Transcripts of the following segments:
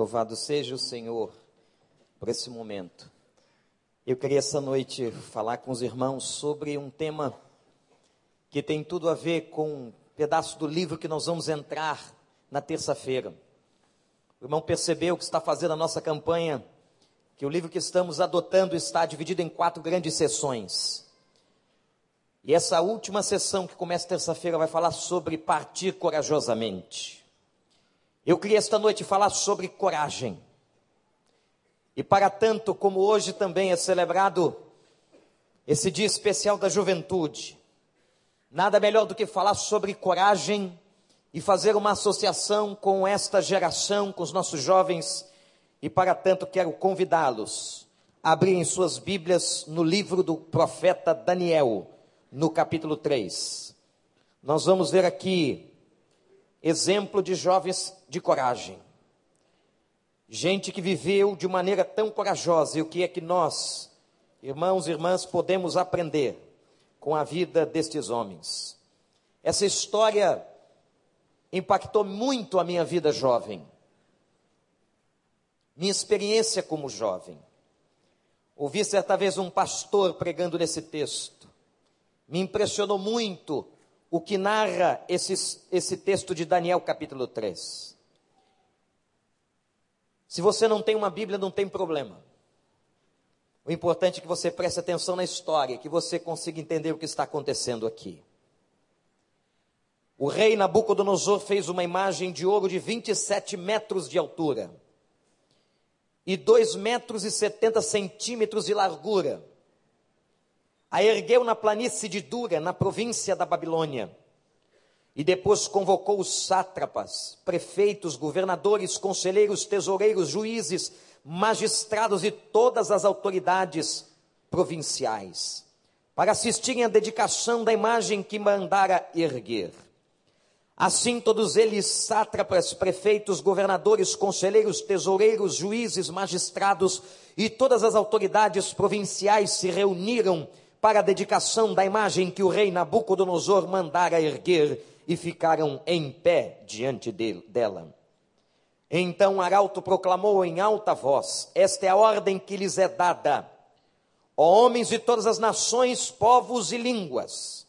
Louvado seja o Senhor por esse momento. Eu queria essa noite falar com os irmãos sobre um tema que tem tudo a ver com um pedaço do livro que nós vamos entrar na terça-feira. O irmão percebeu que está fazendo a nossa campanha, que o livro que estamos adotando está dividido em quatro grandes sessões. E essa última sessão, que começa terça-feira, vai falar sobre partir corajosamente. Eu queria esta noite falar sobre coragem. E para tanto, como hoje também é celebrado esse dia especial da juventude, nada melhor do que falar sobre coragem e fazer uma associação com esta geração, com os nossos jovens, e para tanto quero convidá-los a abrirem suas Bíblias no livro do profeta Daniel, no capítulo 3. Nós vamos ver aqui exemplo de jovens de coragem. Gente que viveu de maneira tão corajosa, e o que é que nós, irmãos e irmãs, podemos aprender com a vida destes homens? Essa história impactou muito a minha vida jovem, minha experiência como jovem. Ouvi certa vez um pastor pregando nesse texto, me impressionou muito o que narra esse, esse texto de Daniel capítulo 3. Se você não tem uma Bíblia, não tem problema. O importante é que você preste atenção na história, que você consiga entender o que está acontecendo aqui. O rei Nabucodonosor fez uma imagem de ouro de 27 metros de altura e 2 metros e 70 centímetros de largura a ergueu na planície de Dura, na província da Babilônia. E depois convocou os sátrapas, prefeitos, governadores, conselheiros, tesoureiros, juízes, magistrados e todas as autoridades provinciais, para assistirem à dedicação da imagem que mandara erguer. Assim, todos eles, sátrapas, prefeitos, governadores, conselheiros, tesoureiros, juízes, magistrados e todas as autoridades provinciais se reuniram para a dedicação da imagem que o rei Nabucodonosor mandara erguer e ficaram em pé diante dela. Então Arauto proclamou em alta voz: Esta é a ordem que lhes é dada, ó homens de todas as nações, povos e línguas.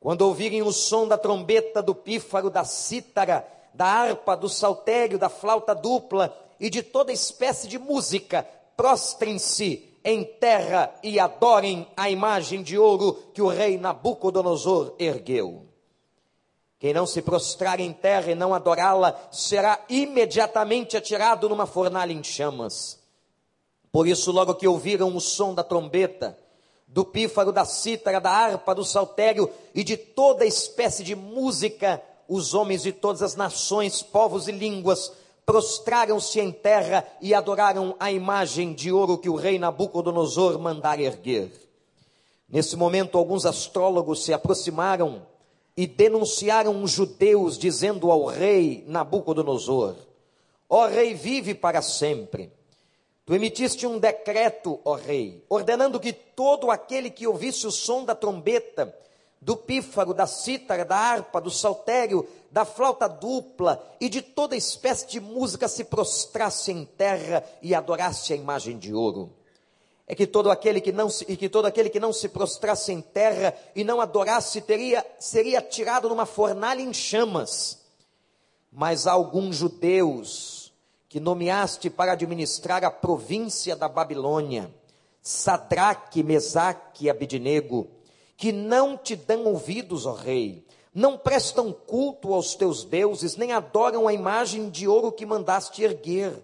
Quando ouvirem o som da trombeta, do pífaro, da cítara, da harpa, do saltério, da flauta dupla e de toda espécie de música, prostrem-se em terra e adorem a imagem de ouro que o rei Nabucodonosor ergueu. Quem não se prostrar em terra e não adorá-la será imediatamente atirado numa fornalha em chamas. Por isso, logo que ouviram o som da trombeta, do pífaro, da cítara, da harpa, do saltério e de toda espécie de música, os homens de todas as nações, povos e línguas prostraram-se em terra e adoraram a imagem de ouro que o rei Nabucodonosor mandara erguer. Nesse momento, alguns astrólogos se aproximaram e denunciaram os judeus, dizendo ao rei Nabucodonosor: Ó rei, vive para sempre. Tu emitiste um decreto, ó rei, ordenando que todo aquele que ouvisse o som da trombeta, do pífaro, da cítara, da harpa, do saltério, da flauta dupla e de toda espécie de música se prostrasse em terra e adorasse a imagem de ouro. É que todo aquele que não se, e que todo aquele que não se prostrasse em terra e não adorasse teria seria tirado numa fornalha em chamas. Mas há alguns judeus que nomeaste para administrar a província da Babilônia, Sadraque, Mesaque e Abidnego, que não te dão ouvidos, ó rei, não prestam culto aos teus deuses, nem adoram a imagem de ouro que mandaste erguer.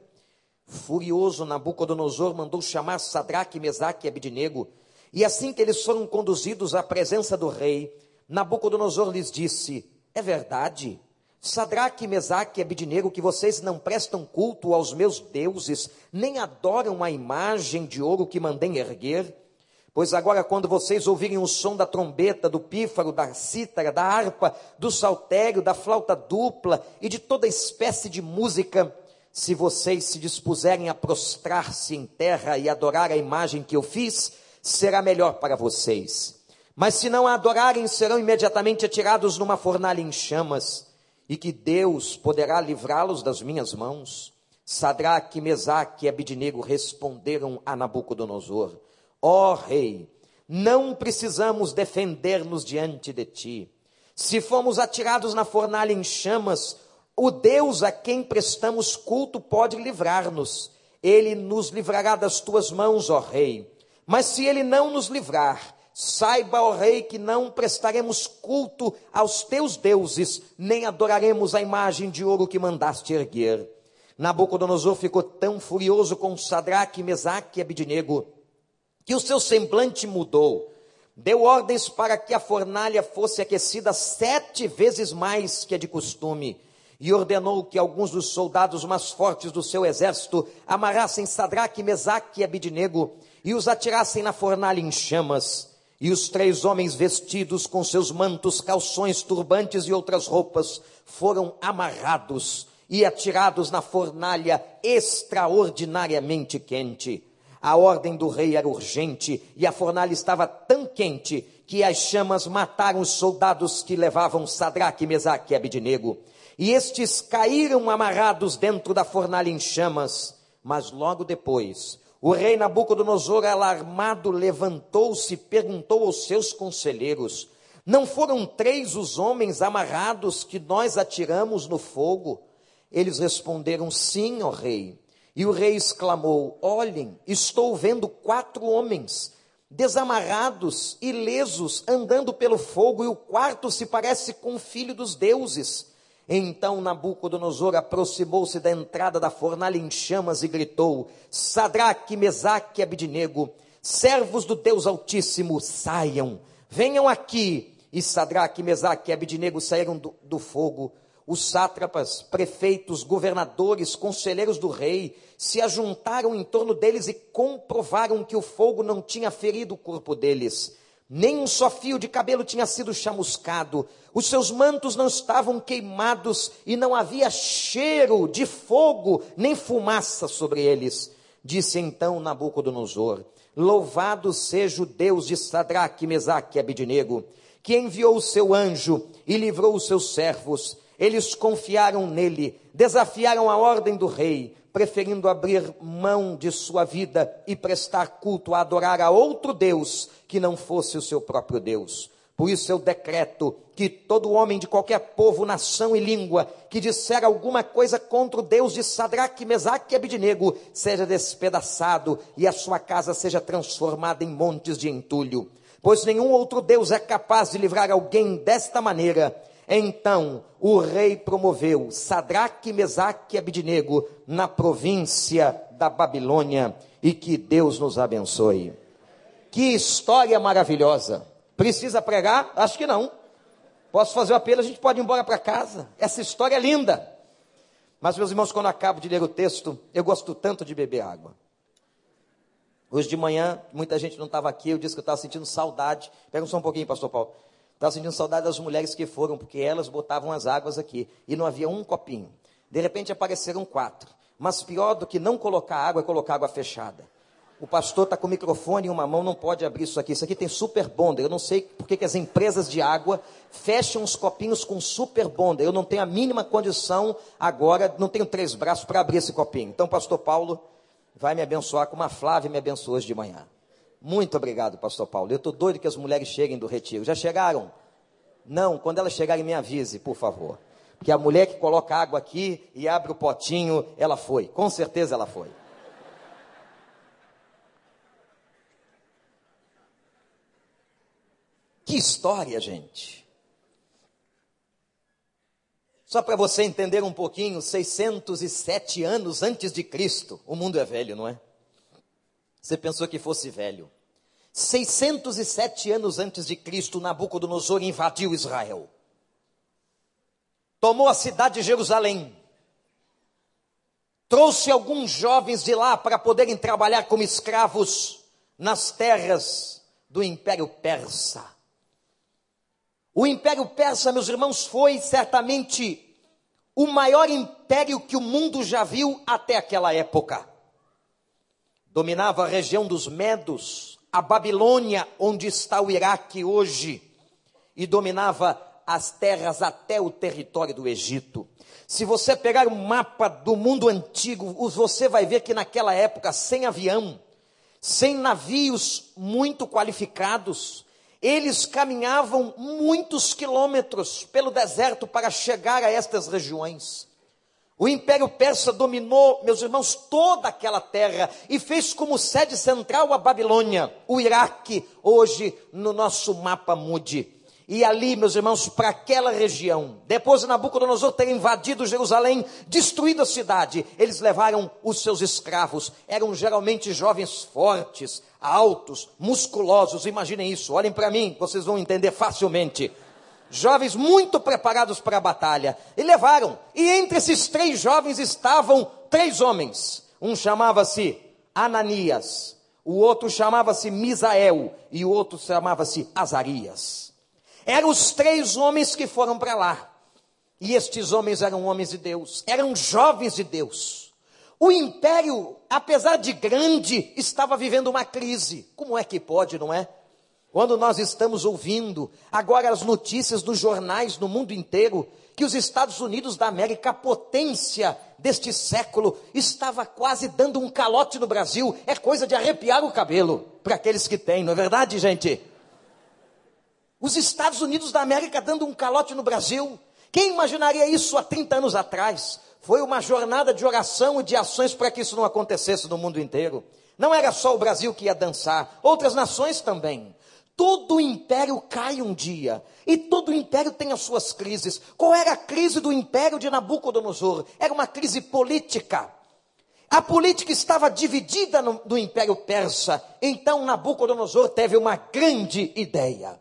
Furioso, Nabucodonosor mandou chamar Sadraque, Mesaque e Abidnego, e assim que eles foram conduzidos à presença do rei, Nabucodonosor lhes disse: É verdade, Sadraque, Mesaque e Abidnego, que vocês não prestam culto aos meus deuses, nem adoram a imagem de ouro que mandei erguer? Pois agora, quando vocês ouvirem o som da trombeta, do pífaro, da cítara, da harpa, do saltério, da flauta dupla e de toda espécie de música, se vocês se dispuserem a prostrar-se em terra e adorar a imagem que eu fiz, será melhor para vocês. Mas se não a adorarem, serão imediatamente atirados numa fornalha em chamas, e que Deus poderá livrá-los das minhas mãos. Sadraque, Mesaque e Abidnego responderam a Nabucodonosor: Ó oh, rei, não precisamos defender-nos diante de ti. Se fomos atirados na fornalha em chamas, o Deus a quem prestamos culto pode livrar-nos. Ele nos livrará das tuas mãos, ó rei. Mas se ele não nos livrar, saiba, ó rei, que não prestaremos culto aos teus deuses, nem adoraremos a imagem de ouro que mandaste erguer. Nabucodonosor ficou tão furioso com Sadraque, Mesaque e Abidinego, que o seu semblante mudou. Deu ordens para que a fornalha fosse aquecida sete vezes mais que a de costume, e ordenou que alguns dos soldados mais fortes do seu exército amarrassem Sadraque, Mesaque e Abidinego e os atirassem na fornalha em chamas. E os três homens vestidos com seus mantos, calções, turbantes e outras roupas foram amarrados e atirados na fornalha extraordinariamente quente. A ordem do rei era urgente e a fornalha estava tão quente que as chamas mataram os soldados que levavam Sadraque, Mesaque e Abidinego. E estes caíram amarrados dentro da fornalha em chamas. Mas logo depois, o rei Nabucodonosor, alarmado, levantou-se e perguntou aos seus conselheiros: Não foram três os homens amarrados que nós atiramos no fogo? Eles responderam: Sim, ó rei. E o rei exclamou: Olhem, estou vendo quatro homens desamarrados, ilesos, andando pelo fogo, e o quarto se parece com o filho dos deuses. Então Nabucodonosor aproximou-se da entrada da fornalha em chamas e gritou: Sadraque, Mesaque e Abidinego, servos do Deus Altíssimo, saiam, venham aqui. E Sadraque, Mesaque e Abidinego saíram do, do fogo os sátrapas, prefeitos, governadores, conselheiros do rei se ajuntaram em torno deles e comprovaram que o fogo não tinha ferido o corpo deles. Nem um só fio de cabelo tinha sido chamuscado, os seus mantos não estavam queimados e não havia cheiro de fogo nem fumaça sobre eles. Disse então Nabucodonosor: Louvado seja o Deus de Sadraque, Mesaque e Abidinego, que enviou o seu anjo e livrou os seus servos eles confiaram nele, desafiaram a ordem do rei, preferindo abrir mão de sua vida e prestar culto a adorar a outro Deus que não fosse o seu próprio Deus. Por isso eu decreto que todo homem de qualquer povo, nação e língua que disser alguma coisa contra o Deus de Sadraque, Mesaque e Abidinego seja despedaçado e a sua casa seja transformada em montes de entulho. Pois nenhum outro Deus é capaz de livrar alguém desta maneira então o rei promoveu Sadraque, Mesaque e Abidinego na província da Babilônia e que Deus nos abençoe. Que história maravilhosa. Precisa pregar? Acho que não. Posso fazer o apelo, a gente pode ir embora para casa. Essa história é linda. Mas, meus irmãos, quando acabo de ler o texto, eu gosto tanto de beber água. Hoje de manhã, muita gente não estava aqui, eu disse que eu estava sentindo saudade. Pega só um pouquinho, pastor Paulo. Estava sentindo saudade das mulheres que foram, porque elas botavam as águas aqui e não havia um copinho. De repente apareceram quatro. Mas pior do que não colocar água é colocar água fechada. O pastor está com o microfone em uma mão, não pode abrir isso aqui. Isso aqui tem super bonder. Eu não sei porque que as empresas de água fecham os copinhos com super bonder. Eu não tenho a mínima condição agora, não tenho três braços para abrir esse copinho. Então, pastor Paulo vai me abençoar como a Flávia me abençoou hoje de manhã. Muito obrigado, pastor Paulo. Eu estou doido que as mulheres cheguem do retiro. Já chegaram? Não, quando elas chegarem, me avise, por favor. Porque a mulher que coloca água aqui e abre o potinho, ela foi. Com certeza ela foi. Que história, gente. Só para você entender um pouquinho, 607 anos antes de Cristo, o mundo é velho, não é? Você pensou que fosse velho. 607 anos antes de Cristo, Nabucodonosor invadiu Israel. Tomou a cidade de Jerusalém. Trouxe alguns jovens de lá para poderem trabalhar como escravos nas terras do Império Persa. O Império Persa, meus irmãos, foi certamente o maior império que o mundo já viu até aquela época dominava a região dos Medos, a Babilônia, onde está o Iraque hoje, e dominava as terras até o território do Egito. Se você pegar um mapa do mundo antigo, você vai ver que naquela época, sem avião, sem navios muito qualificados, eles caminhavam muitos quilômetros pelo deserto para chegar a estas regiões. O Império Persa dominou, meus irmãos, toda aquela terra e fez como sede central a Babilônia, o Iraque, hoje no nosso mapa mude. E ali, meus irmãos, para aquela região, depois de Nabucodonosor ter invadido Jerusalém, destruído a cidade, eles levaram os seus escravos. Eram geralmente jovens fortes, altos, musculosos. Imaginem isso, olhem para mim, vocês vão entender facilmente jovens muito preparados para a batalha, e levaram. E entre esses três jovens estavam três homens. Um chamava-se Ananias, o outro chamava-se Misael e o outro chamava-se Azarias. Eram os três homens que foram para lá. E estes homens eram homens de Deus, eram jovens de Deus. O império, apesar de grande, estava vivendo uma crise. Como é que pode, não é? Quando nós estamos ouvindo agora as notícias dos jornais no mundo inteiro, que os Estados Unidos da América, a potência deste século, estava quase dando um calote no Brasil, é coisa de arrepiar o cabelo para aqueles que têm, não é verdade, gente? Os Estados Unidos da América dando um calote no Brasil. Quem imaginaria isso há 30 anos atrás? Foi uma jornada de oração e de ações para que isso não acontecesse no mundo inteiro. Não era só o Brasil que ia dançar, outras nações também. Todo império cai um dia. E todo império tem as suas crises. Qual era a crise do império de Nabucodonosor? Era uma crise política. A política estava dividida no, no império persa. Então Nabucodonosor teve uma grande ideia.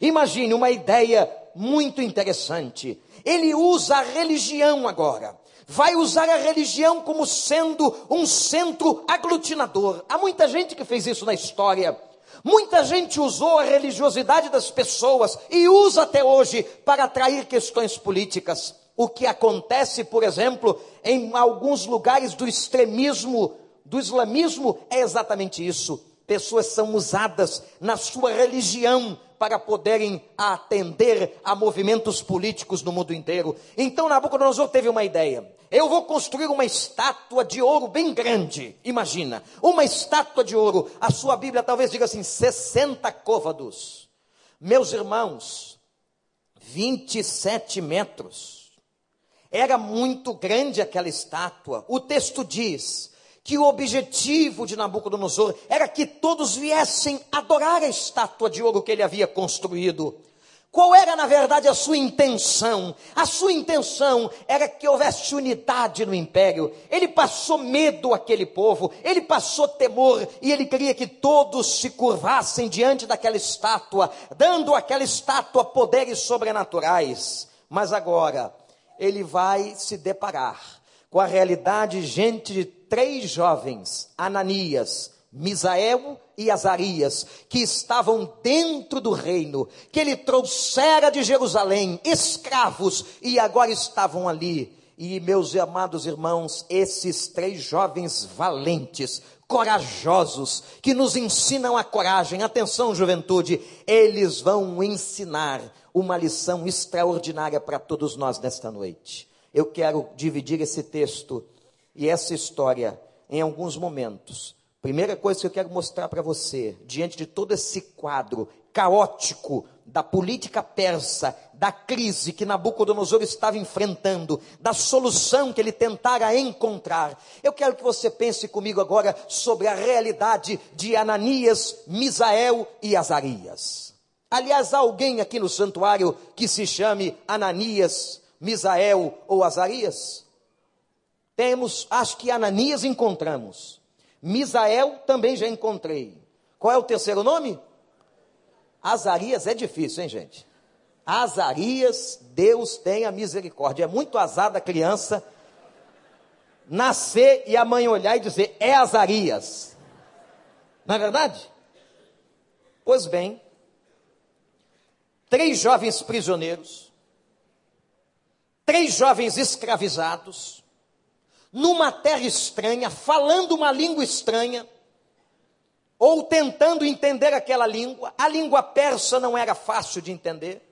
Imagine uma ideia muito interessante. Ele usa a religião agora. Vai usar a religião como sendo um centro aglutinador. Há muita gente que fez isso na história. Muita gente usou a religiosidade das pessoas e usa até hoje para atrair questões políticas. O que acontece, por exemplo, em alguns lugares do extremismo, do islamismo, é exatamente isso. Pessoas são usadas na sua religião para poderem atender a movimentos políticos no mundo inteiro. Então Nabucodonosor teve uma ideia. Eu vou construir uma estátua de ouro bem grande. Imagina, uma estátua de ouro. A sua Bíblia talvez diga assim: 60 côvados. Meus irmãos, 27 metros. Era muito grande aquela estátua. O texto diz que o objetivo de Nabucodonosor era que todos viessem adorar a estátua de ouro que ele havia construído. Qual era, na verdade, a sua intenção? A sua intenção era que houvesse unidade no império. Ele passou medo àquele povo, ele passou temor e ele queria que todos se curvassem diante daquela estátua, dando àquela estátua poderes sobrenaturais. Mas agora, ele vai se deparar com a realidade, gente de três jovens, Ananias, Misael e Azarias, que estavam dentro do reino, que ele trouxera de Jerusalém, escravos, e agora estavam ali. E, meus amados irmãos, esses três jovens valentes, corajosos, que nos ensinam a coragem, atenção, juventude, eles vão ensinar uma lição extraordinária para todos nós nesta noite eu quero dividir esse texto e essa história em alguns momentos. Primeira coisa que eu quero mostrar para você, diante de todo esse quadro caótico da política persa, da crise que Nabucodonosor estava enfrentando, da solução que ele tentara encontrar. Eu quero que você pense comigo agora sobre a realidade de Ananias, Misael e Azarias. Aliás, há alguém aqui no santuário que se chame Ananias, Misael ou Azarias? Temos, acho que Ananias encontramos. Misael também já encontrei. Qual é o terceiro nome? Azarias é difícil, hein, gente? Azarias, Deus tenha misericórdia. É muito azar da criança nascer e a mãe olhar e dizer: é Azarias. Não é verdade? Pois bem, três jovens prisioneiros três jovens escravizados, numa terra estranha, falando uma língua estranha, ou tentando entender aquela língua. A língua persa não era fácil de entender.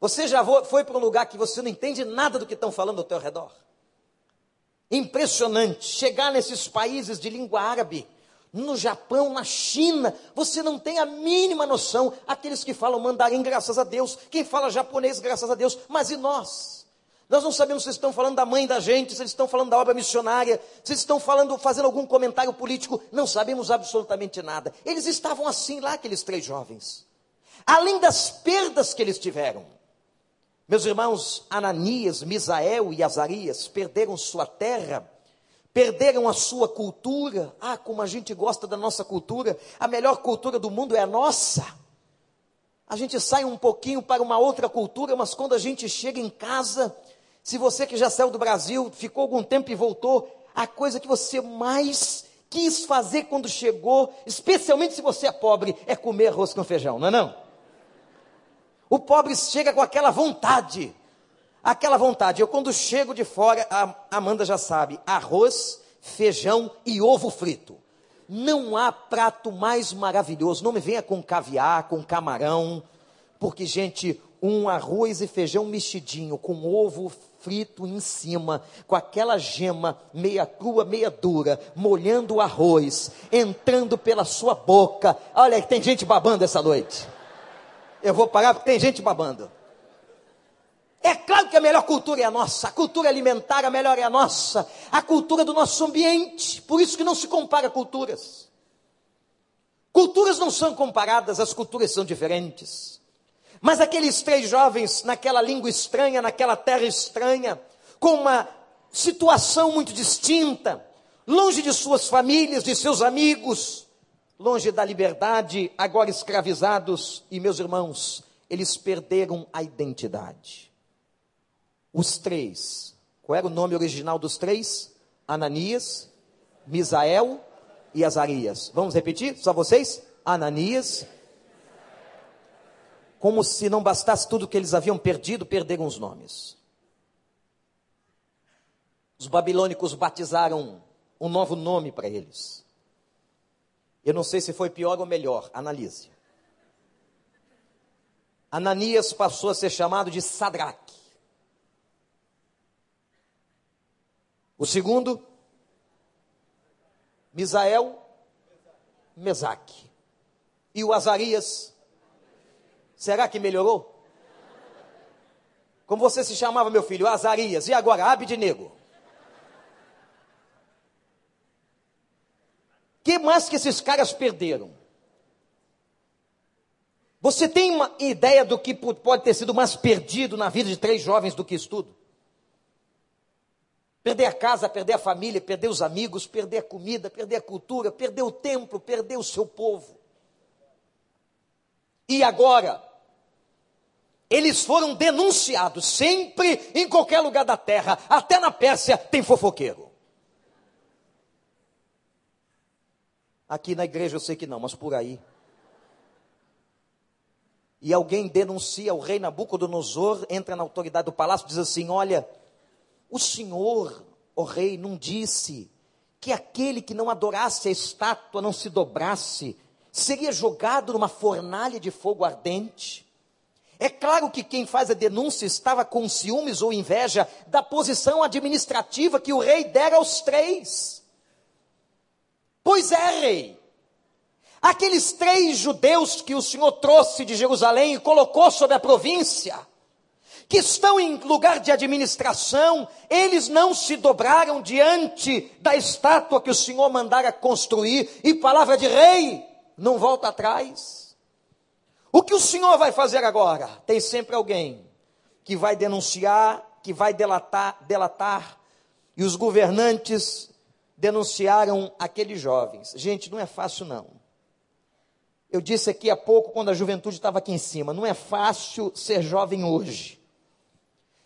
Você já foi para um lugar que você não entende nada do que estão falando ao teu redor? Impressionante chegar nesses países de língua árabe, no Japão, na China, você não tem a mínima noção. Aqueles que falam mandarim, graças a Deus, quem fala japonês, graças a Deus, mas e nós? Nós não sabemos se eles estão falando da mãe da gente, se eles estão falando da obra missionária, se eles estão falando, fazendo algum comentário político, não sabemos absolutamente nada. Eles estavam assim lá, aqueles três jovens. Além das perdas que eles tiveram, meus irmãos, Ananias, Misael e Azarias perderam sua terra, perderam a sua cultura. Ah, como a gente gosta da nossa cultura, a melhor cultura do mundo é a nossa. A gente sai um pouquinho para uma outra cultura, mas quando a gente chega em casa, se você que já saiu do Brasil, ficou algum tempo e voltou, a coisa que você mais quis fazer quando chegou, especialmente se você é pobre, é comer arroz com feijão, não é não? O pobre chega com aquela vontade. Aquela vontade. Eu, quando chego de fora, a Amanda já sabe: arroz, feijão e ovo frito. Não há prato mais maravilhoso. Não me venha com caviar, com camarão. Porque, gente, um arroz e feijão mexidinho com ovo frito em cima, com aquela gema meia crua, meia dura, molhando o arroz, entrando pela sua boca. Olha, tem gente babando essa noite. Eu vou parar porque tem gente babando. É claro que a melhor cultura é a nossa, a cultura alimentar a melhor é a nossa, a cultura do nosso ambiente. Por isso que não se compara culturas. Culturas não são comparadas, as culturas são diferentes. Mas aqueles três jovens, naquela língua estranha, naquela terra estranha, com uma situação muito distinta, longe de suas famílias, de seus amigos, longe da liberdade, agora escravizados, e meus irmãos, eles perderam a identidade. Os três, qual era o nome original dos três? Ananias, Misael e Azarias. Vamos repetir? Só vocês? Ananias. Como se não bastasse tudo que eles haviam perdido, perderam os nomes. Os babilônicos batizaram um novo nome para eles. Eu não sei se foi pior ou melhor, analise. Ananias passou a ser chamado de Sadraque. O segundo, Misael, Mesaque. E o Azarias, será que melhorou? Como você se chamava, meu filho? Azarias. E agora, Abidnego? que mais que esses caras perderam? Você tem uma ideia do que pode ter sido mais perdido na vida de três jovens do que estudo? Perder a casa, perder a família, perder os amigos, perder a comida, perder a cultura, perder o templo, perder o seu povo. E agora, eles foram denunciados sempre em qualquer lugar da terra, até na Pérsia tem fofoqueiro. Aqui na igreja eu sei que não, mas por aí. E alguém denuncia o rei Nabucodonosor, entra na autoridade do palácio diz assim: Olha, o senhor, o rei, não disse que aquele que não adorasse a estátua, não se dobrasse, seria jogado numa fornalha de fogo ardente? É claro que quem faz a denúncia estava com ciúmes ou inveja da posição administrativa que o rei dera aos três. Pois é, rei. Aqueles três judeus que o Senhor trouxe de Jerusalém e colocou sobre a província, que estão em lugar de administração, eles não se dobraram diante da estátua que o Senhor mandara construir, e palavra de rei, não volta atrás. O que o Senhor vai fazer agora? Tem sempre alguém que vai denunciar, que vai delatar, delatar, e os governantes denunciaram aqueles jovens. Gente, não é fácil não. Eu disse aqui há pouco, quando a juventude estava aqui em cima, não é fácil ser jovem hoje.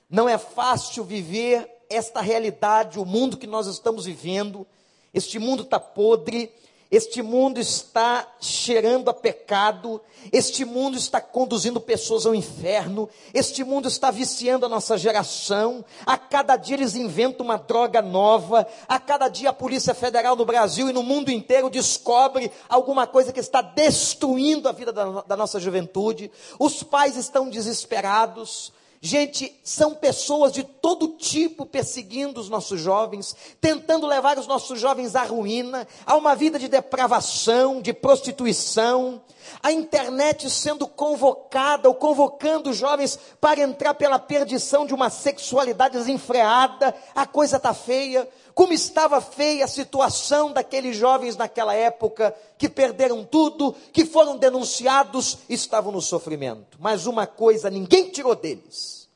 Não é fácil viver esta realidade, o mundo que nós estamos vivendo. Este mundo está podre Este mundo está cheirando a pecado, este mundo está conduzindo pessoas ao inferno, este mundo está viciando a nossa geração. A cada dia eles inventam uma droga nova, a cada dia a Polícia Federal no Brasil e no mundo inteiro descobre alguma coisa que está destruindo a vida da, da nossa juventude. Os pais estão desesperados, Gente, são pessoas de todo tipo perseguindo os nossos jovens, tentando levar os nossos jovens à ruína, a uma vida de depravação, de prostituição. A internet sendo convocada ou convocando os jovens para entrar pela perdição de uma sexualidade desenfreada. A coisa está feia. Como estava feia a situação daqueles jovens naquela época, que perderam tudo, que foram denunciados, estavam no sofrimento. Mas uma coisa ninguém tirou deles.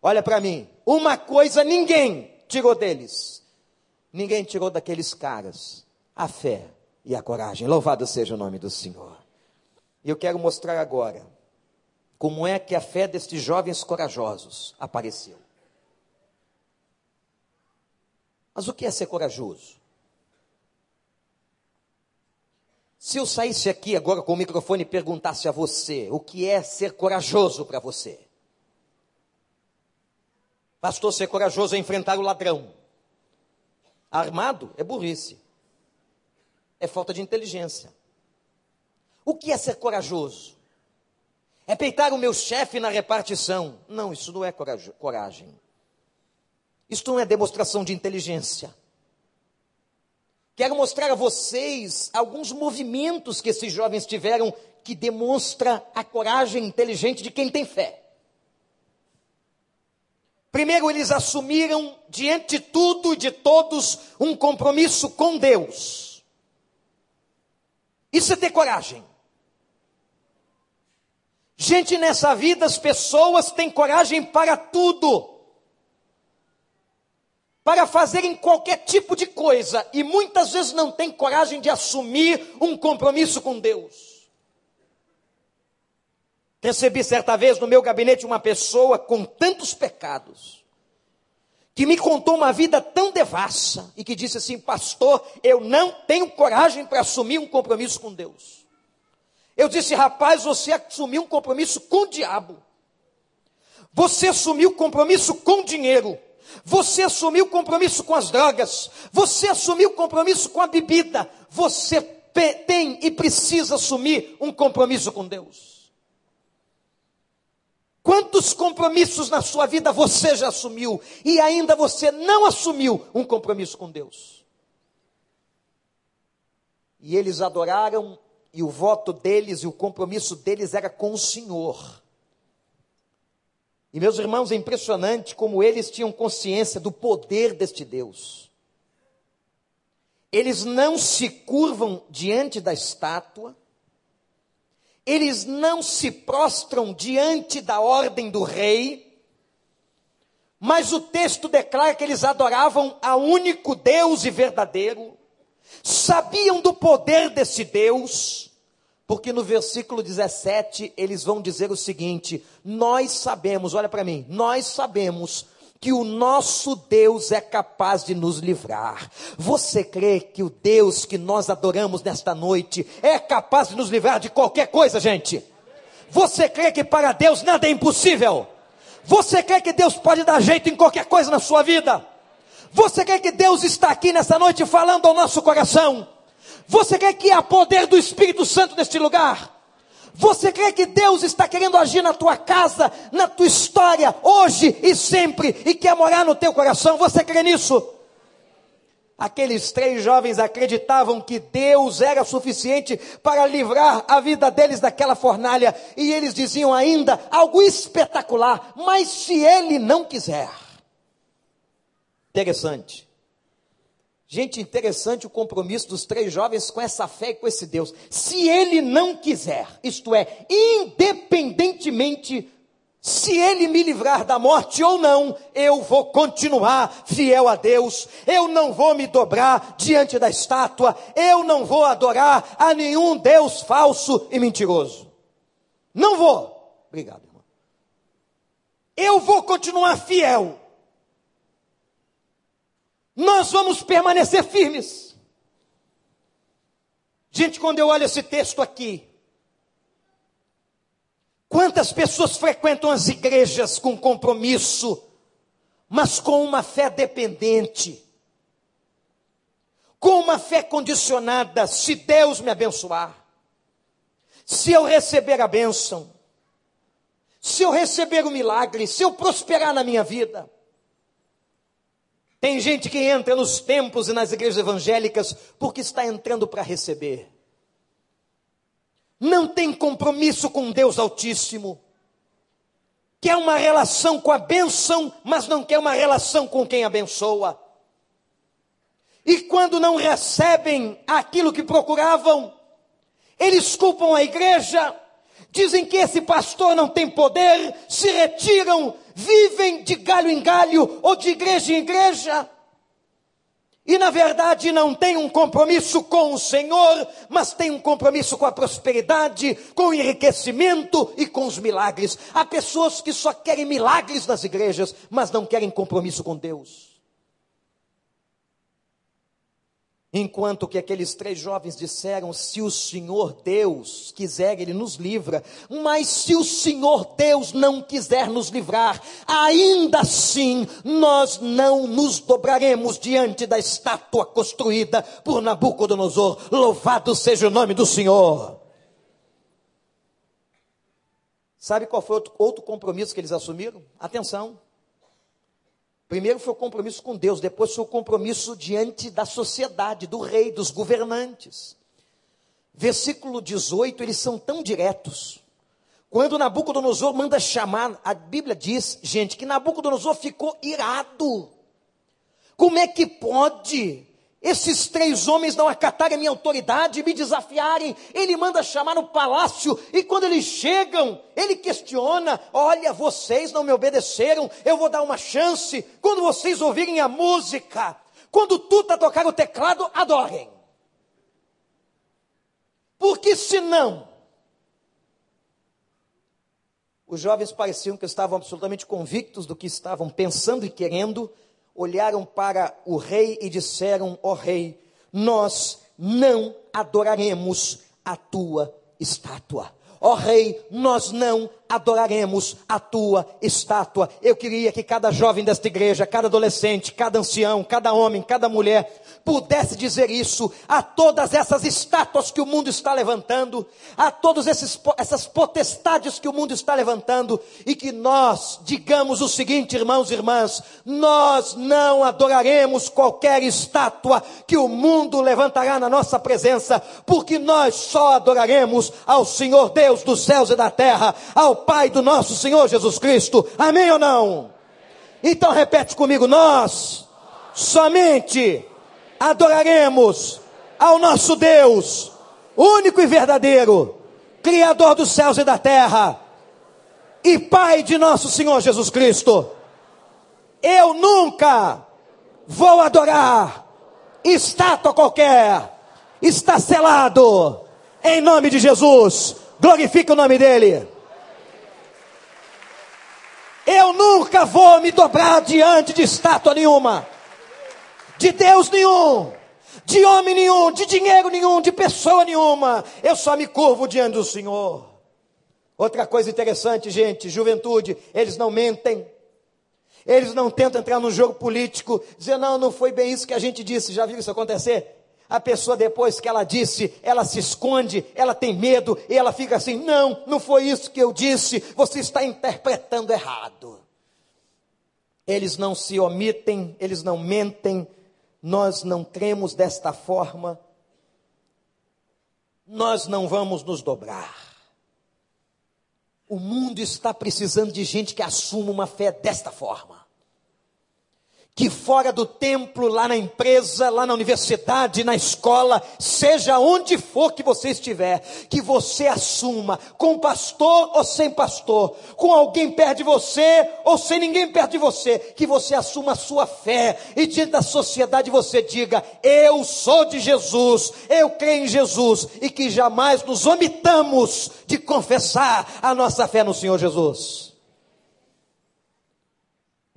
Olha para mim, uma coisa ninguém tirou deles. Ninguém tirou daqueles caras a fé e a coragem. Louvado seja o nome do Senhor. E eu quero mostrar agora como é que a fé destes jovens corajosos apareceu. Mas o que é ser corajoso? Se eu saísse aqui agora com o microfone e perguntasse a você o que é ser corajoso para você? Pastor, ser corajoso é enfrentar o ladrão. Armado é burrice. É falta de inteligência. O que é ser corajoso? É peitar o meu chefe na repartição. Não, isso não é coragem. Isto não é demonstração de inteligência. Quero mostrar a vocês alguns movimentos que esses jovens tiveram que demonstra a coragem inteligente de quem tem fé. Primeiro, eles assumiram diante de tudo e de todos um compromisso com Deus. Isso é ter coragem. Gente, nessa vida as pessoas têm coragem para tudo para fazerem qualquer tipo de coisa e muitas vezes não têm coragem de assumir um compromisso com Deus. Recebi certa vez no meu gabinete uma pessoa com tantos pecados, que me contou uma vida tão devassa e que disse assim: Pastor, eu não tenho coragem para assumir um compromisso com Deus. Eu disse: Rapaz, você assumiu um compromisso com o diabo, você assumiu compromisso com dinheiro. Você assumiu compromisso com as drogas. Você assumiu compromisso com a bebida. Você tem e precisa assumir um compromisso com Deus. Quantos compromissos na sua vida você já assumiu e ainda você não assumiu um compromisso com Deus? E eles adoraram, e o voto deles e o compromisso deles era com o Senhor. E meus irmãos, é impressionante como eles tinham consciência do poder deste Deus. Eles não se curvam diante da estátua, eles não se prostram diante da ordem do rei, mas o texto declara que eles adoravam a único Deus e verdadeiro, sabiam do poder desse Deus, porque no versículo 17 eles vão dizer o seguinte: Nós sabemos, olha para mim, nós sabemos que o nosso Deus é capaz de nos livrar. Você crê que o Deus que nós adoramos nesta noite é capaz de nos livrar de qualquer coisa, gente? Você crê que para Deus nada é impossível? Você crê que Deus pode dar jeito em qualquer coisa na sua vida? Você crê que Deus está aqui nessa noite falando ao nosso coração? Você crê que há poder do Espírito Santo neste lugar? Você crê que Deus está querendo agir na tua casa, na tua história, hoje e sempre, e quer morar no teu coração? Você crê nisso? Aqueles três jovens acreditavam que Deus era suficiente para livrar a vida deles daquela fornalha, e eles diziam ainda algo espetacular: mas se Ele não quiser. Interessante. Gente, interessante o compromisso dos três jovens com essa fé e com esse Deus. Se ele não quiser, isto é, independentemente se ele me livrar da morte ou não, eu vou continuar fiel a Deus. Eu não vou me dobrar diante da estátua. Eu não vou adorar a nenhum Deus falso e mentiroso. Não vou. Obrigado, irmão. Eu vou continuar fiel nós vamos permanecer firmes. Gente, quando eu olho esse texto aqui, quantas pessoas frequentam as igrejas com compromisso, mas com uma fé dependente, com uma fé condicionada, se Deus me abençoar, se eu receber a bênção, se eu receber o milagre, se eu prosperar na minha vida. Tem gente que entra nos templos e nas igrejas evangélicas porque está entrando para receber. Não tem compromisso com Deus Altíssimo. Quer uma relação com a bênção, mas não quer uma relação com quem abençoa. E quando não recebem aquilo que procuravam, eles culpam a igreja, dizem que esse pastor não tem poder, se retiram, vivem de galho em galho ou de igreja em igreja. E na verdade não tem um compromisso com o Senhor, mas tem um compromisso com a prosperidade, com o enriquecimento e com os milagres. Há pessoas que só querem milagres nas igrejas, mas não querem compromisso com Deus. Enquanto que aqueles três jovens disseram: Se o Senhor Deus quiser, Ele nos livra. Mas se o Senhor Deus não quiser nos livrar, ainda assim nós não nos dobraremos diante da estátua construída por Nabucodonosor. Louvado seja o nome do Senhor. Sabe qual foi outro, compromisso que eles assumiram? Atenção. Primeiro foi o compromisso com Deus, depois foi o compromisso diante da sociedade, do rei, dos governantes. Versículo 18, eles são tão diretos. Quando Nabucodonosor manda chamar, a Bíblia diz, gente, que Nabucodonosor ficou irado. Como é que pode esses três homens não acatarem a minha autoridade me desafiarem. Ele manda chamar no palácio e quando eles chegam, ele questiona: Olha, vocês não me obedeceram, eu vou dar uma chance. Quando vocês ouvirem a música, quando Tuta tocar o teclado, adorem. Porque senão, os jovens pareciam que estavam absolutamente convictos do que estavam pensando e querendo, olharam para o rei e disseram: Ó oh, rei, nós não adoraremos a tua estátua. Ó oh, rei, nós não adoraremos a tua estátua. Eu queria que cada jovem desta igreja, cada adolescente, cada ancião, cada homem, cada mulher, pudesse dizer isso a todas essas estátuas que o mundo está levantando, a todas essas potestades que o mundo está levantando, e que nós digamos o seguinte, irmãos e irmãs: nós não adoraremos qualquer estátua que o mundo levantará na nossa presença, porque nós só adoraremos ao Senhor Deus dos céus e da terra, ao Pai do nosso Senhor Jesus Cristo. Amém ou não? Então repete comigo: nós somente adoraremos ao nosso Deus, único e verdadeiro, Criador dos céus e da terra, e Pai de nosso Senhor Jesus Cristo. Eu nunca vou adorar estátua qualquer, está selado, em nome de Jesus, glorifica o nome dEle. Eu nunca vou me dobrar diante de estátua nenhuma de Deus nenhum, de homem nenhum, de dinheiro nenhum, de pessoa nenhuma. Eu só me curvo diante do Senhor. Outra coisa interessante, gente, juventude, eles não mentem. Eles não tentam entrar no jogo político, dizer, não, não foi bem isso que a gente disse. Já viu isso acontecer? A pessoa, depois que ela disse, ela se esconde, ela tem medo, e ela fica assim: não, não foi isso que eu disse, você está interpretando errado. Eles não se omitem, eles não mentem, nós não cremos desta forma, nós não vamos nos dobrar. O mundo está precisando de gente que assuma uma fé desta forma que fora do templo, lá na empresa, lá na universidade, na escola, seja onde for que você estiver, que você assuma, com pastor ou sem pastor, com alguém perto de você ou sem ninguém perto de você, que você assuma a sua fé e diante da sociedade você diga: Eu sou de Jesus, eu creio em Jesus e que jamais nos omitamos de confessar a nossa fé no Senhor Jesus.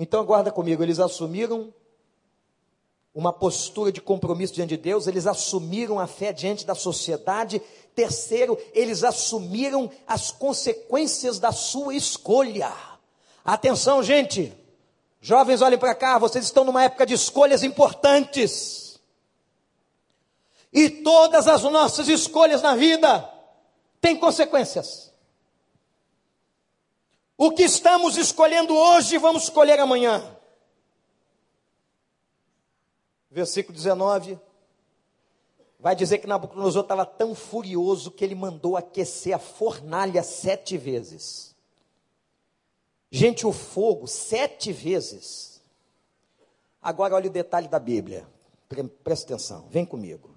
Então aguarda comigo, eles assumiram uma postura de compromisso diante de Deus, eles assumiram a fé diante da sociedade. Terceiro, eles assumiram as consequências da sua escolha. Atenção, gente. Jovens, olhem para cá, vocês estão numa época de escolhas importantes. E todas as nossas escolhas na vida têm consequências. O que estamos escolhendo hoje, vamos escolher amanhã versículo 19, vai dizer que Nabucodonosor estava tão furioso que ele mandou aquecer a fornalha sete vezes. Gente, o fogo, sete vezes. Agora olha o detalhe da Bíblia. Presta atenção, vem comigo.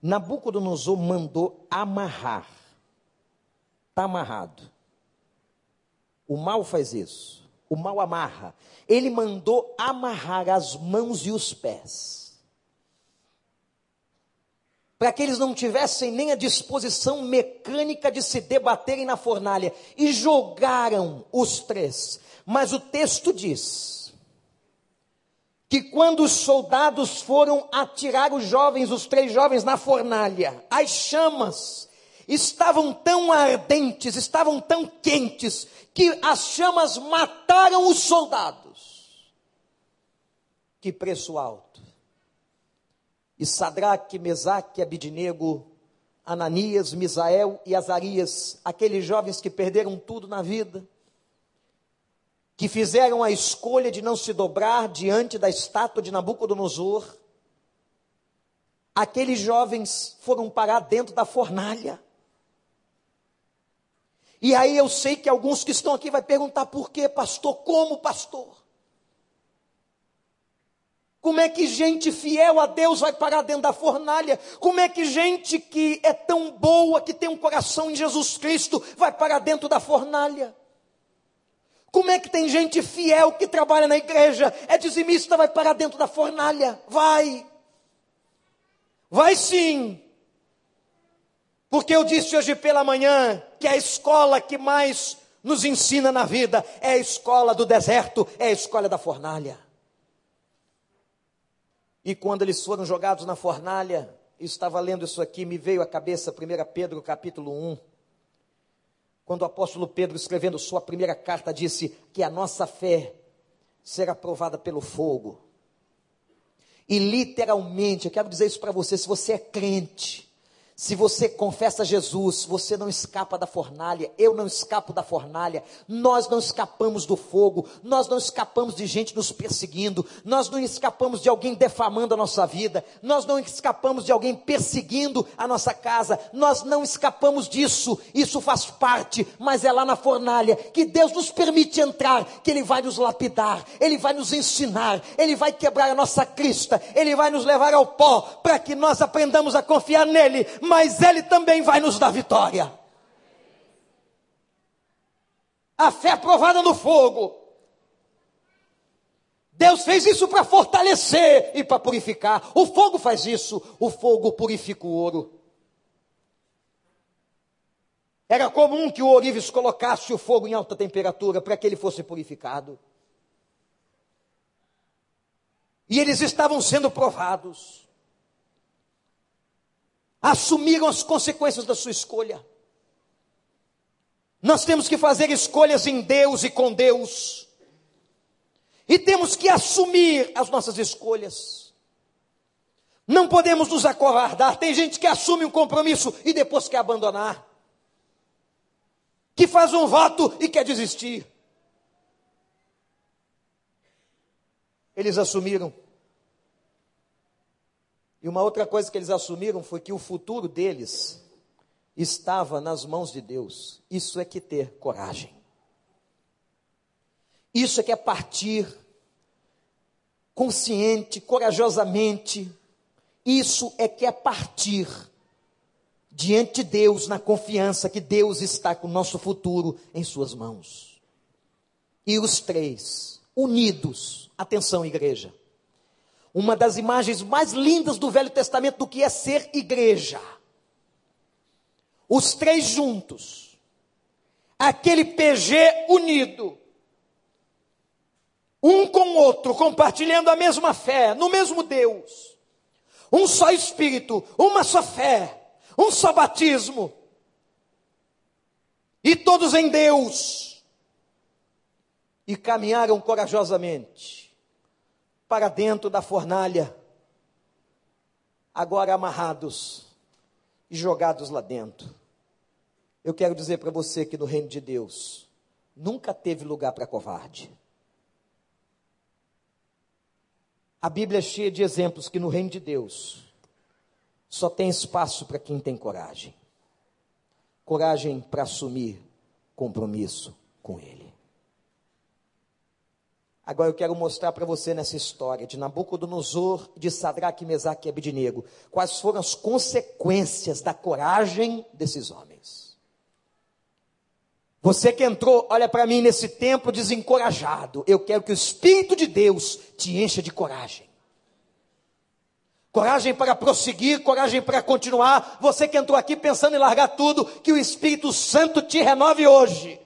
Nabucodonosor mandou amarrar. Está amarrado. O mal faz isso o mal amarra. Ele mandou amarrar as mãos e os pés. Para que eles não tivessem nem a disposição mecânica de se debaterem na fornalha. E jogaram os três. Mas o texto diz que quando os soldados foram atirar os jovens, os três jovens, na fornalha, as chamas estavam tão ardentes, estavam tão quentes, que as chamas mataram os soldados. Que preço alto. E Sadraque, Mesaque, Abidnego, Ananias, Misael e Azarias, aqueles jovens que perderam tudo na vida, que fizeram a escolha de não se dobrar diante da estátua de Nabucodonosor, aqueles jovens foram parar dentro da fornalha. E aí eu sei que alguns que estão aqui vai perguntar por quê, pastor? Como, pastor? Como é que gente fiel a Deus vai parar dentro da fornalha? Como é que gente que é tão boa, que tem um coração em Jesus Cristo, vai parar dentro da fornalha? Como é que tem gente fiel que trabalha na igreja, é dizimista, vai parar dentro da fornalha? Vai. Vai sim. Porque eu disse hoje pela manhã que a escola que mais nos ensina na vida é a escola do deserto, é a escola da fornalha. E quando eles foram jogados na fornalha, estava lendo isso aqui, me veio à cabeça 1 Pedro capítulo 1. Quando o apóstolo Pedro, escrevendo sua primeira carta, disse que a nossa fé será provada pelo fogo. E literalmente, eu quero dizer isso para você, se você é crente, se você confessa Jesus, você não escapa da fornalha, eu não escapo da fornalha, nós não escapamos do fogo, nós não escapamos de gente nos perseguindo, nós não escapamos de alguém defamando a nossa vida, nós não escapamos de alguém perseguindo a nossa casa, nós não escapamos disso, isso faz parte, mas é lá na fornalha que Deus nos permite entrar, que Ele vai nos lapidar, Ele vai nos ensinar, Ele vai quebrar a nossa crista, Ele vai nos levar ao pó, para que nós aprendamos a confiar nele mas Ele também vai nos dar vitória. A fé provada no fogo. Deus fez isso para fortalecer e para purificar. O fogo faz isso. O fogo purifica o ouro. Era comum que o ourives colocasse o fogo em alta temperatura para que ele fosse purificado. E eles estavam sendo provados assumiram as consequências da sua escolha. Nós temos que fazer escolhas em Deus e com Deus. E temos que assumir as nossas escolhas. Não podemos nos acovardar. Tem gente que assume um compromisso e depois quer abandonar. Que faz um voto e quer desistir. Eles assumiram e uma outra coisa que eles assumiram foi que o futuro deles estava nas mãos de Deus. Isso é que ter coragem. Isso é que é partir consciente, corajosamente. Isso é que é partir diante de Deus na confiança que Deus está com o nosso futuro em suas mãos. E os três, unidos, atenção, igreja, uma das imagens mais lindas do Velho Testamento do que é ser igreja. Os três juntos, aquele PG unido, um com o outro, compartilhando a mesma fé, no mesmo Deus, um só Espírito, uma só fé, um só batismo, e todos em Deus, e caminharam corajosamente para dentro da fornalha, agora amarrados e jogados lá dentro. Eu quero dizer para você que no reino de Deus nunca teve lugar para covarde. A Bíblia é cheia de exemplos que no reino de Deus só tem espaço para quem tem coragem. Coragem para assumir compromisso com Ele. Agora eu quero mostrar para você nessa história de Nabucodonosor, de Sadraque, Mesaque e Abednego, quais foram as consequências da coragem desses homens. Você que entrou, olha para mim nesse tempo desencorajado, eu quero que o Espírito de Deus te encha de coragem. Coragem para prosseguir, coragem para continuar. Você que entrou aqui pensando em largar tudo, que o Espírito Santo te renove hoje.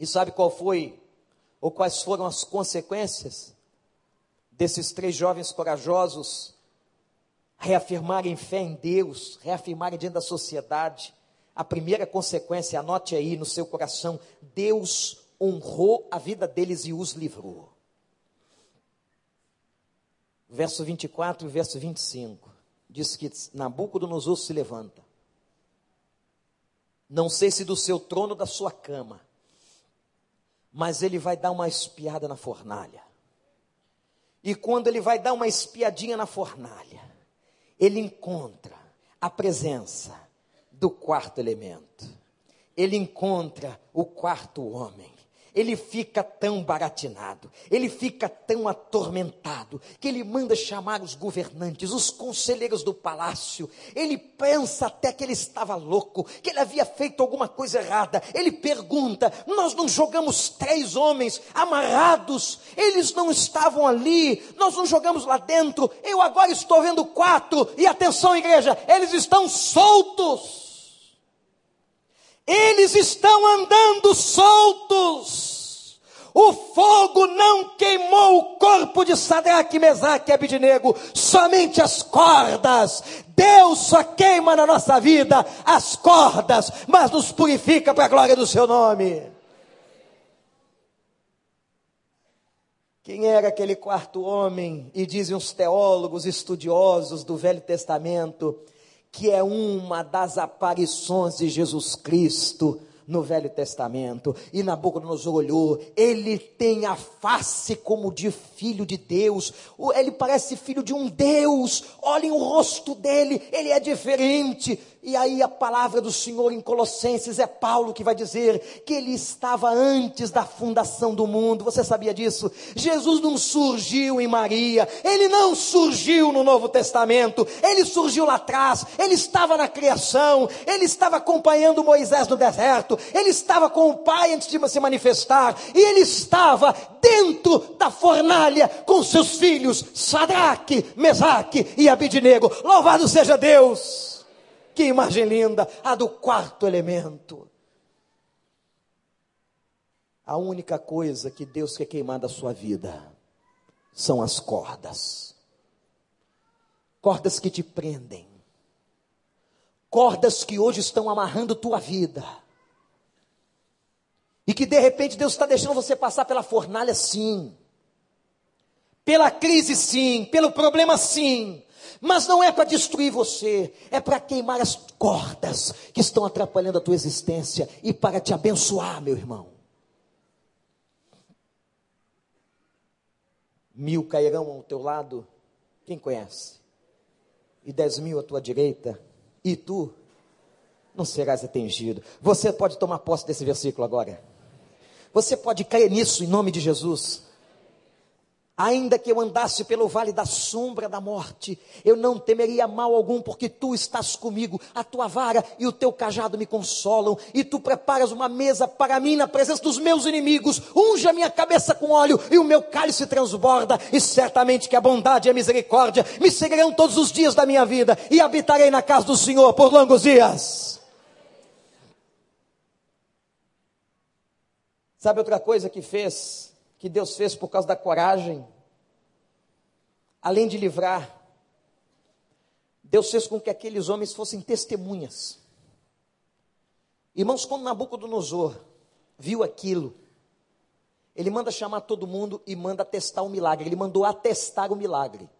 E sabe qual foi ou quais foram as consequências desses três jovens corajosos reafirmarem fé em Deus, reafirmarem diante da sociedade? A primeira consequência, anote aí no seu coração: Deus honrou a vida deles e os livrou. Verso 24 e verso 25 diz que Nabucodonosor se levanta. Não sei se do seu trono da sua cama, mas ele vai dar uma espiada na fornalha. E quando ele vai dar uma espiadinha na fornalha, ele encontra a presença do quarto elemento. Ele encontra o quarto homem ele fica tão baratinado, ele fica tão atormentado, que ele manda chamar os governantes, os conselheiros do palácio. Ele pensa até que ele estava louco, que ele havia feito alguma coisa errada. Ele pergunta: Nós não jogamos três homens amarrados, eles não estavam ali, nós não jogamos lá dentro. Eu agora estou vendo quatro, e atenção, igreja, eles estão soltos. Eles estão andando soltos. O fogo não queimou o corpo de Sadraque, Mesaque e Abidnego, somente as cordas. Deus só queima na nossa vida as cordas, mas nos purifica para a glória do seu nome. Quem era aquele quarto homem? E dizem os teólogos estudiosos do Velho Testamento, que é uma das aparições de Jesus Cristo no Velho Testamento. E Nabucodonosor olhou, ele tem a face como de filho de Deus, ele parece filho de um Deus, olhem o rosto dele, ele é diferente. E aí a palavra do Senhor em Colossenses é Paulo que vai dizer que ele estava antes da fundação do mundo. Você sabia disso? Jesus não surgiu em Maria, ele não surgiu no Novo Testamento, ele surgiu lá atrás, ele estava na criação, ele estava acompanhando Moisés no deserto, ele estava com o Pai antes de se manifestar, e ele estava dentro da fornalha com seus filhos, Sadraque, Mesaque e Abidnego. Louvado seja Deus! Que imagem linda, a do quarto elemento. A única coisa que Deus quer queimar da sua vida são as cordas. Cordas que te prendem. Cordas que hoje estão amarrando tua vida. E que de repente Deus está deixando você passar pela fornalha, sim. Pela crise, sim. Pelo problema, sim. Mas não é para destruir você, é para queimar as cordas que estão atrapalhando a tua existência e para te abençoar, meu irmão. Mil cairão ao teu lado, quem conhece? E dez mil à tua direita, e tu não serás atingido. Você pode tomar posse desse versículo agora. Você pode crer nisso em nome de Jesus. Ainda que eu andasse pelo vale da sombra da morte, eu não temeria mal algum, porque tu estás comigo, a tua vara e o teu cajado me consolam, e tu preparas uma mesa para mim na presença dos meus inimigos, unge a minha cabeça com óleo e o meu cálice transborda, e certamente que a bondade e a misericórdia me seguirão todos os dias da minha vida, e habitarei na casa do Senhor por longos dias. Sabe outra coisa que fez, que Deus fez por causa da coragem? Além de livrar, Deus fez com que aqueles homens fossem testemunhas. Irmãos, quando Nabucodonosor viu aquilo, ele manda chamar todo mundo e manda testar o milagre. Ele mandou atestar o milagre.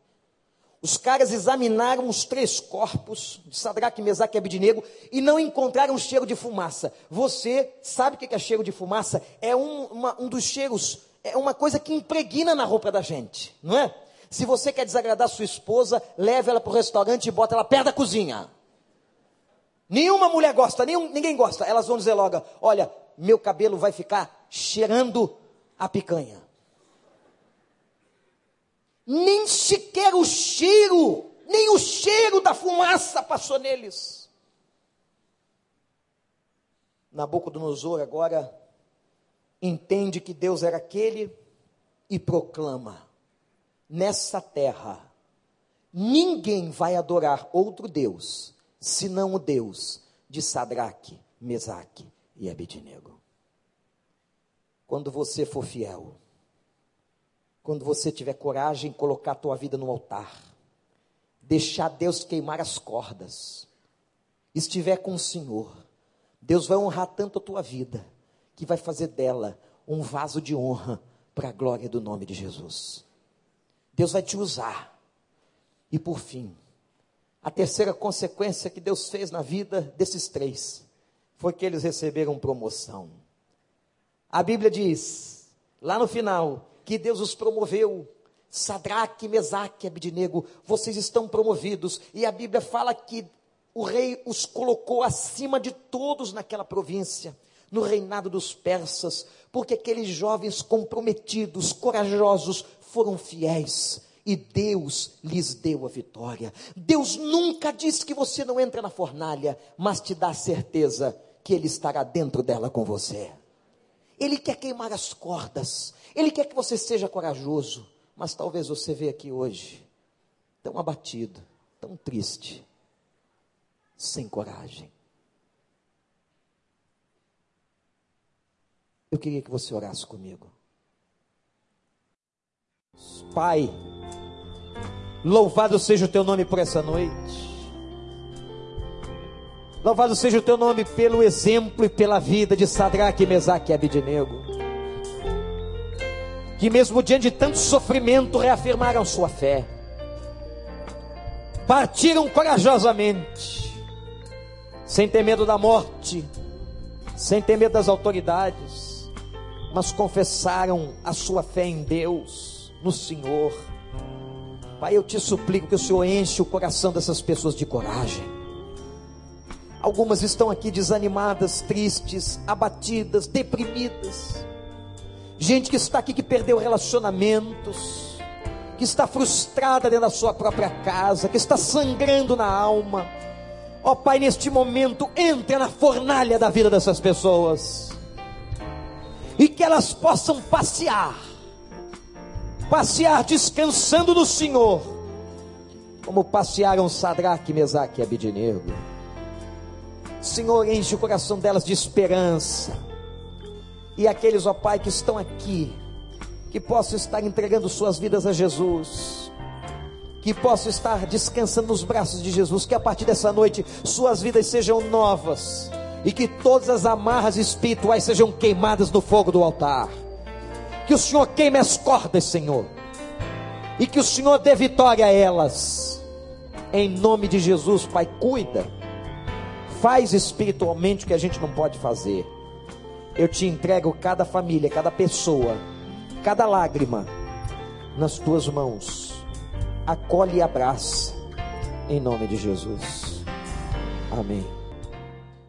Os caras examinaram os três corpos de Sadraque, Mesaque e Abidinego e não encontraram cheiro de fumaça. Você sabe o que é cheiro de fumaça? É um, uma, um dos cheiros, é uma coisa que impregna na roupa da gente, não é? Se você quer desagradar sua esposa, leve ela para o restaurante e bota ela perto da cozinha. Nenhuma mulher gosta, nenhum, ninguém gosta. Elas vão dizer logo: olha, meu cabelo vai ficar cheirando a picanha nem sequer o cheiro, nem o cheiro da fumaça passou neles. Nabucodonosor agora entende que Deus era aquele e proclama: nessa terra ninguém vai adorar outro Deus senão o Deus de Sadraque, Mesaque e Abednego. Quando você for fiel, quando você tiver coragem em colocar a tua vida no altar, deixar Deus queimar as cordas, estiver com o Senhor, Deus vai honrar tanto a tua vida, que vai fazer dela um vaso de honra para a glória do nome de Jesus. Deus vai te usar. E por fim, a terceira consequência que Deus fez na vida desses três foi que eles receberam promoção. A Bíblia diz, lá no final, que Deus os promoveu. Sadraque, Mesaque, Abidnego, vocês estão promovidos. E a Bíblia fala que o rei os colocou acima de todos naquela província, no reinado dos persas, porque aqueles jovens comprometidos, corajosos, foram fiéis. E Deus lhes deu a vitória. Deus nunca disse que você não entra na fornalha, mas te dá a certeza que Ele estará dentro dela com você. Ele quer queimar as cordas, Ele quer que você seja corajoso, mas talvez você veja aqui hoje tão abatido, tão triste, sem coragem. Eu queria que você orasse comigo. Pai, louvado seja o teu nome por essa noite. Louvado seja o teu nome pelo exemplo e pela vida de Sadraque, Mesaque e Abidinego. Que mesmo diante de tanto sofrimento reafirmaram sua fé. Partiram corajosamente, sem ter medo da morte, sem ter medo das autoridades, mas confessaram a sua fé em Deus, no Senhor. Pai, eu te suplico que o Senhor enche o coração dessas pessoas de coragem Algumas estão aqui desanimadas, tristes, abatidas, deprimidas. Gente que está aqui que perdeu relacionamentos, que está frustrada dentro da sua própria casa, que está sangrando na alma. Ó oh, Pai, neste momento, entra na fornalha da vida dessas pessoas. E que elas possam passear, passear descansando no Senhor, como passearam Sadraque, Mesaque e Abidinego. Senhor, enche o coração delas de esperança. E aqueles, ó Pai, que estão aqui, que possam estar entregando suas vidas a Jesus, que possam estar descansando nos braços de Jesus, que a partir dessa noite suas vidas sejam novas e que todas as amarras espirituais sejam queimadas no fogo do altar. Que o Senhor queime as cordas, Senhor, e que o Senhor dê vitória a elas. Em nome de Jesus, Pai, cuida faz espiritualmente o que a gente não pode fazer. Eu te entrego cada família, cada pessoa, cada lágrima nas tuas mãos. Acolhe e abraça, em nome de Jesus. Amém.